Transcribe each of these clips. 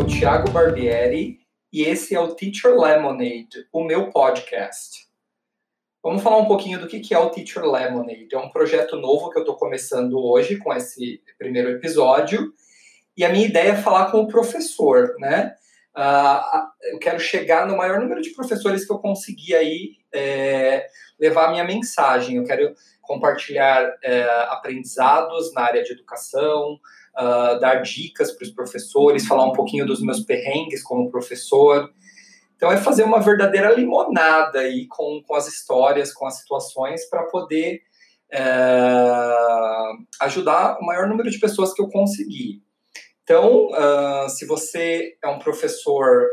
sou Thiago Barbieri e esse é o Teacher Lemonade, o meu podcast. Vamos falar um pouquinho do que é o Teacher Lemonade. É um projeto novo que eu estou começando hoje com esse primeiro episódio. E a minha ideia é falar com o professor, né? Uh, eu quero chegar no maior número de professores que eu conseguir aí é, levar a minha mensagem. Eu quero compartilhar é, aprendizados na área de educação, uh, dar dicas para os professores, falar um pouquinho dos meus perrengues como professor. Então, é fazer uma verdadeira limonada aí com, com as histórias, com as situações, para poder é, ajudar o maior número de pessoas que eu conseguir. Então, uh, se você é um professor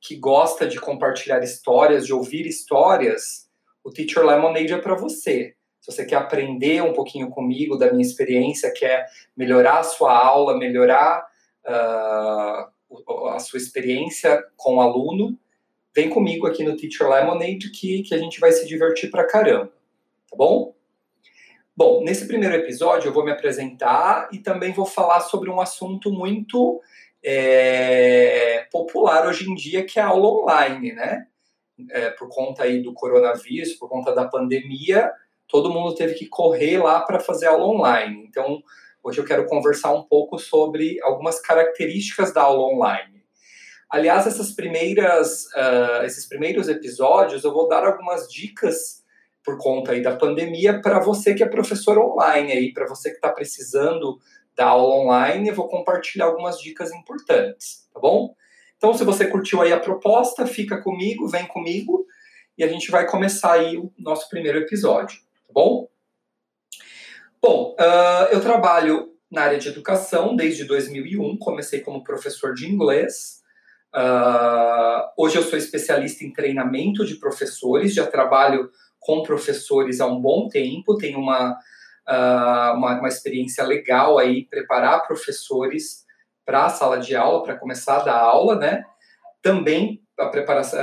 que gosta de compartilhar histórias, de ouvir histórias, o Teacher Lemonade é para você. Se você quer aprender um pouquinho comigo da minha experiência, quer melhorar a sua aula, melhorar uh, a sua experiência com o aluno, vem comigo aqui no Teacher Lemonade que, que a gente vai se divertir pra caramba, tá bom? Bom, nesse primeiro episódio eu vou me apresentar e também vou falar sobre um assunto muito é, popular hoje em dia, que é a aula online, né? É, por conta aí do coronavírus, por conta da pandemia, todo mundo teve que correr lá para fazer aula online. Então, hoje eu quero conversar um pouco sobre algumas características da aula online. Aliás, essas primeiras, uh, esses primeiros episódios eu vou dar algumas dicas por conta aí da pandemia para você que é professor online aí, para você que está precisando da aula online, eu vou compartilhar algumas dicas importantes, tá bom? Então, se você curtiu aí a proposta, fica comigo, vem comigo e a gente vai começar aí o nosso primeiro episódio, tá bom? Bom, uh, eu trabalho na área de educação desde 2001, comecei como professor de inglês, Uh, hoje eu sou especialista em treinamento de professores, já trabalho com professores há um bom tempo, tenho uma, uh, uma, uma, experiência legal aí, preparar professores para a sala de aula, para começar a dar aula, né? Também a preparação,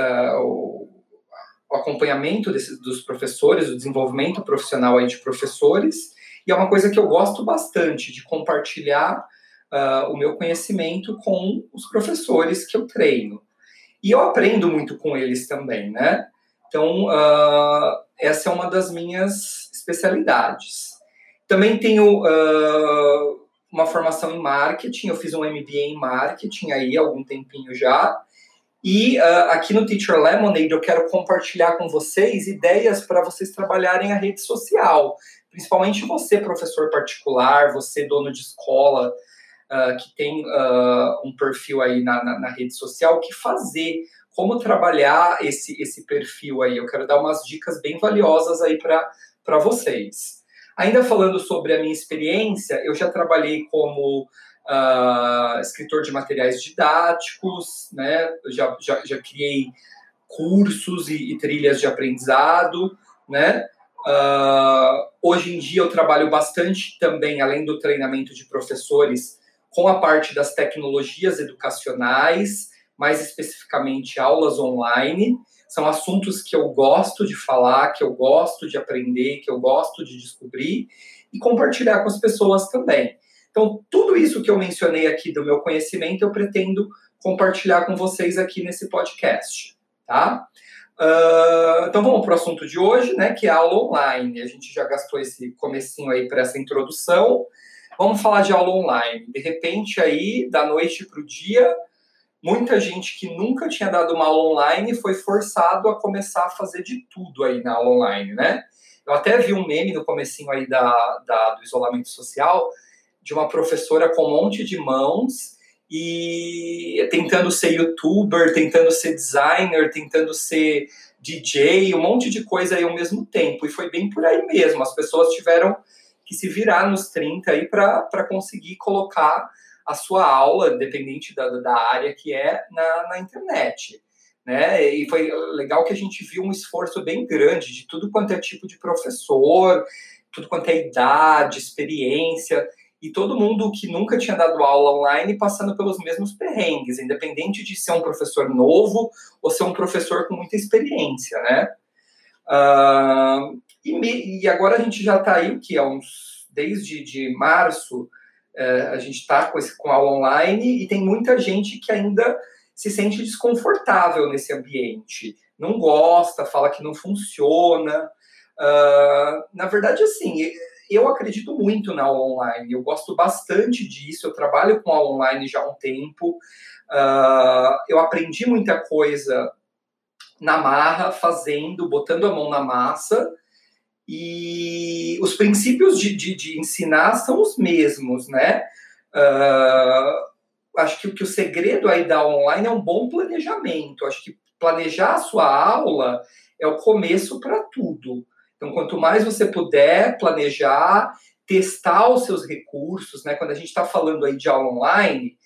o, acompanhamento desse, dos professores, o desenvolvimento profissional aí de professores, e é uma coisa que eu gosto bastante, de compartilhar uh, o meu conhecimento com os professores que eu treino. E eu aprendo muito com eles também, né? Então, uh, essa é uma das minhas especialidades. Também tenho uh, uma formação em marketing, eu fiz um MBA em marketing aí há algum tempinho já. E uh, aqui no Teacher Lemonade eu quero compartilhar com vocês ideias para vocês trabalharem a rede social. Principalmente você, professor particular, você, dono de escola, uh, que tem uh, um perfil aí na, na, na, rede social, o que fazer, como trabalhar esse, esse perfil aí. Eu quero dar umas dicas bem valiosas aí para vocês. Ainda falando sobre a minha experiência, eu já trabalhei como uh, escritor de materiais didáticos, né? Já, já, já criei cursos e, e trilhas de aprendizado, né? Uh, hoje em dia eu trabalho bastante também, além do treinamento de professores, com a parte das tecnologias educacionais, mais especificamente aulas online. São assuntos que eu gosto de falar, que eu gosto de aprender, que eu gosto de descobrir e compartilhar com as pessoas também. Então, tudo isso que eu mencionei aqui do meu conhecimento, eu pretendo compartilhar com vocês aqui nesse podcast, tá? Uh, então vamos para o assunto de hoje, né, que é a aula online. A gente já gastou esse comecinho aí para essa introdução. Vamos falar de aula online. De repente, aí, da noite para o dia, muita gente que nunca tinha dado uma aula online foi forçado a começar a fazer de tudo aí na aula online, né? Eu até vi um meme no comecinho aí da, da, do isolamento social de uma professora com um monte de mãos e tentando ser youtuber, tentando ser designer, tentando ser DJ, um monte de coisa aí ao mesmo tempo. E foi bem por aí mesmo. As pessoas tiveram que se virar nos 30 aí para conseguir colocar a sua aula, dependente da, da área que é, na, na internet. Né? E foi legal que a gente viu um esforço bem grande de tudo quanto é tipo de professor, tudo quanto é idade, experiência, e todo mundo que nunca tinha dado aula online passando pelos mesmos perrengues, independente de ser um professor novo ou ser um professor com muita experiência, né? Uh, e, me, e, agora a gente já está aí, que é uns, desde de março, é, a gente está com, com aula online e tem muita gente que ainda se sente desconfortável nesse ambiente, não gosta, fala que não funciona. Uh, na verdade, assim, eu acredito muito na aula online, eu gosto bastante disso, eu trabalho com aula online já há um tempo, uh, eu aprendi muita coisa na marra, fazendo, botando a mão na massa, e os princípios de, de, de ensinar são os mesmos, né? Uh, acho que, que o segredo aí da online é um bom planejamento. Acho que planejar a sua aula é o começo para tudo. Então, quanto mais você puder planejar, testar os seus recursos, né? Quando a gente está falando aí de aula online,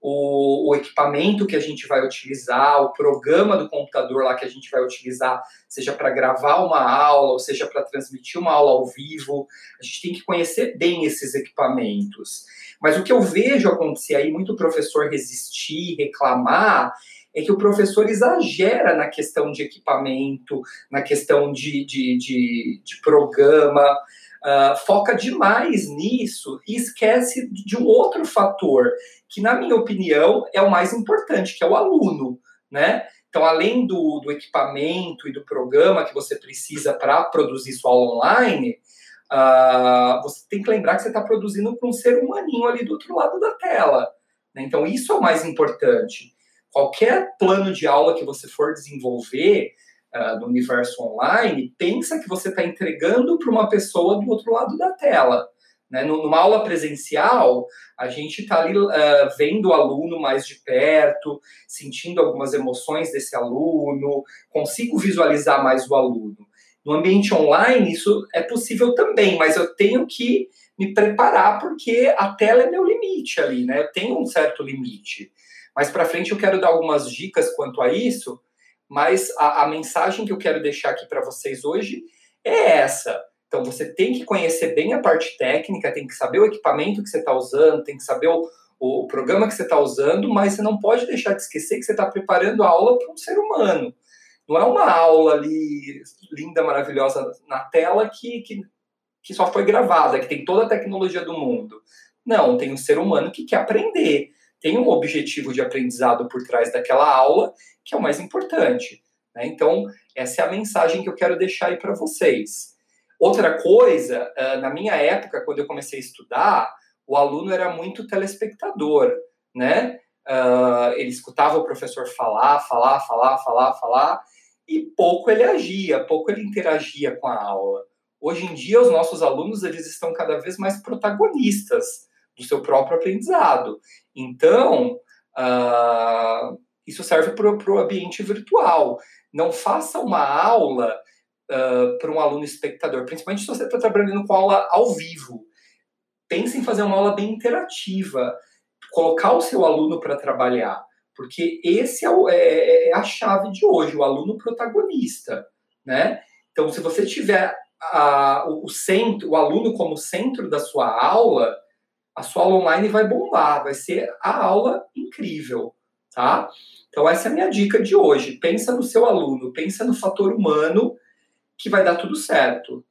o, o, equipamento que a gente vai utilizar, o programa do computador lá que a gente vai utilizar, seja para gravar uma aula, ou seja para transmitir uma aula ao vivo, a gente tem que conhecer bem esses equipamentos. Mas o que eu vejo acontecer aí, muito professor resistir, reclamar, é que o professor exagera na questão de equipamento, na questão de, de, de, de programa, uh, foca demais nisso e esquece de um outro fator, que, na minha opinião, é o mais importante, que é o aluno, né? Então, além do, do equipamento e do programa que você precisa para produzir sua aula online, uh, você tem que lembrar que você está produzindo para um ser humaninho ali do outro lado da tela. Né? Então, isso é o mais importante. Qualquer plano de aula que você for desenvolver uh, no universo online, pensa que você está entregando para uma pessoa do outro lado da tela. Né? Numa aula presencial, a gente está ali uh, vendo o aluno mais de perto, sentindo algumas emoções desse aluno, consigo visualizar mais o aluno. No ambiente online, isso é possível também, mas eu tenho que me preparar porque a tela é meu limite ali, né? Eu tenho um certo limite. Mais para frente eu quero dar algumas dicas quanto a isso, mas a, a mensagem que eu quero deixar aqui para vocês hoje é essa. Então você tem que conhecer bem a parte técnica, tem que saber o equipamento que você está usando, tem que saber o, o programa que você está usando, mas você não pode deixar de esquecer que você está preparando a aula para um ser humano. Não é uma aula ali linda, maravilhosa na tela que, que, que só foi gravada, que tem toda a tecnologia do mundo. Não, tem um ser humano que quer aprender tem um objetivo de aprendizado por trás daquela aula, que é o mais importante. Né? Então, essa é a mensagem que eu quero deixar aí para vocês. Outra coisa, na minha época, quando eu comecei a estudar, o aluno era muito telespectador, né? ele escutava o professor falar, falar, falar, falar, falar, e pouco ele agia, pouco ele interagia com a aula. Hoje em dia, os nossos alunos eles estão cada vez mais protagonistas do seu próprio aprendizado. Então, uh, isso serve para o ambiente virtual. Não faça uma aula uh, para um aluno espectador, principalmente se você está trabalhando com aula ao vivo. Pense em fazer uma aula bem interativa, colocar o seu aluno para trabalhar, porque esse é, o, é, é, a chave de hoje, o aluno protagonista, né? Então, se você tiver a, o centro, o aluno como centro da sua aula, a sua aula online vai bombar, vai ser a aula incrível, tá? Então essa é a minha dica de hoje. Pensa no seu aluno, pensa no fator humano que vai dar tudo certo.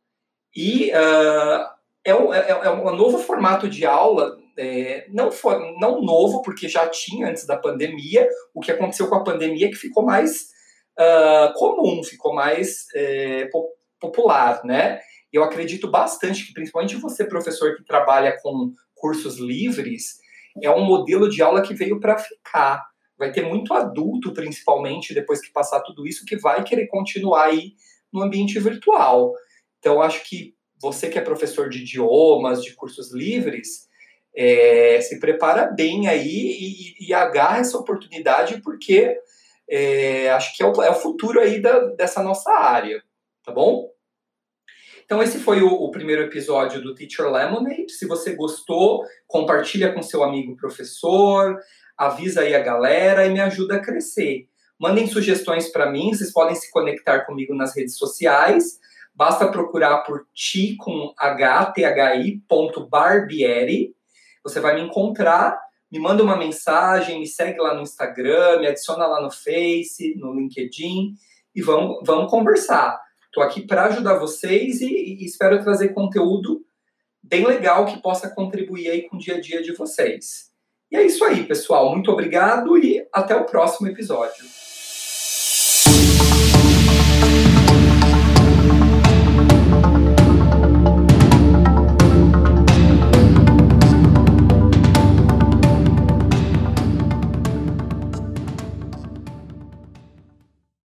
E uh, é, um, é, é, um, novo formato de aula, é, não, for, não novo, porque já tinha antes da pandemia. O que aconteceu com a pandemia é que ficou mais uh, comum, ficou mais é, popular, né? Eu acredito bastante que, principalmente você, professor que trabalha com cursos livres, é um modelo de aula que veio para ficar. Vai ter muito adulto, principalmente, depois que passar tudo isso, que vai querer continuar aí no ambiente virtual. Então, acho que você que é professor de idiomas, de cursos livres, é, se prepara bem aí e, e, agarra essa oportunidade, porque é, acho que é o, é o futuro aí da, dessa nossa área, tá bom? Então, esse foi o, o, primeiro episódio do Teacher Lemonade. Se você gostou, compartilha com seu amigo professor, avisa aí a galera e me ajuda a crescer. Mandem sugestões para mim, vocês podem se conectar comigo nas redes sociais. Basta procurar por ti com h-t-h-i ponto barbieri. Você vai me encontrar, me manda uma mensagem, me segue lá no Instagram, me adiciona lá no Face, no LinkedIn e vamos, vamos conversar. Estou aqui para ajudar vocês e, e, espero trazer conteúdo bem legal que possa contribuir aí com o dia a dia de vocês. E é isso aí, pessoal. Muito obrigado e até o próximo episódio.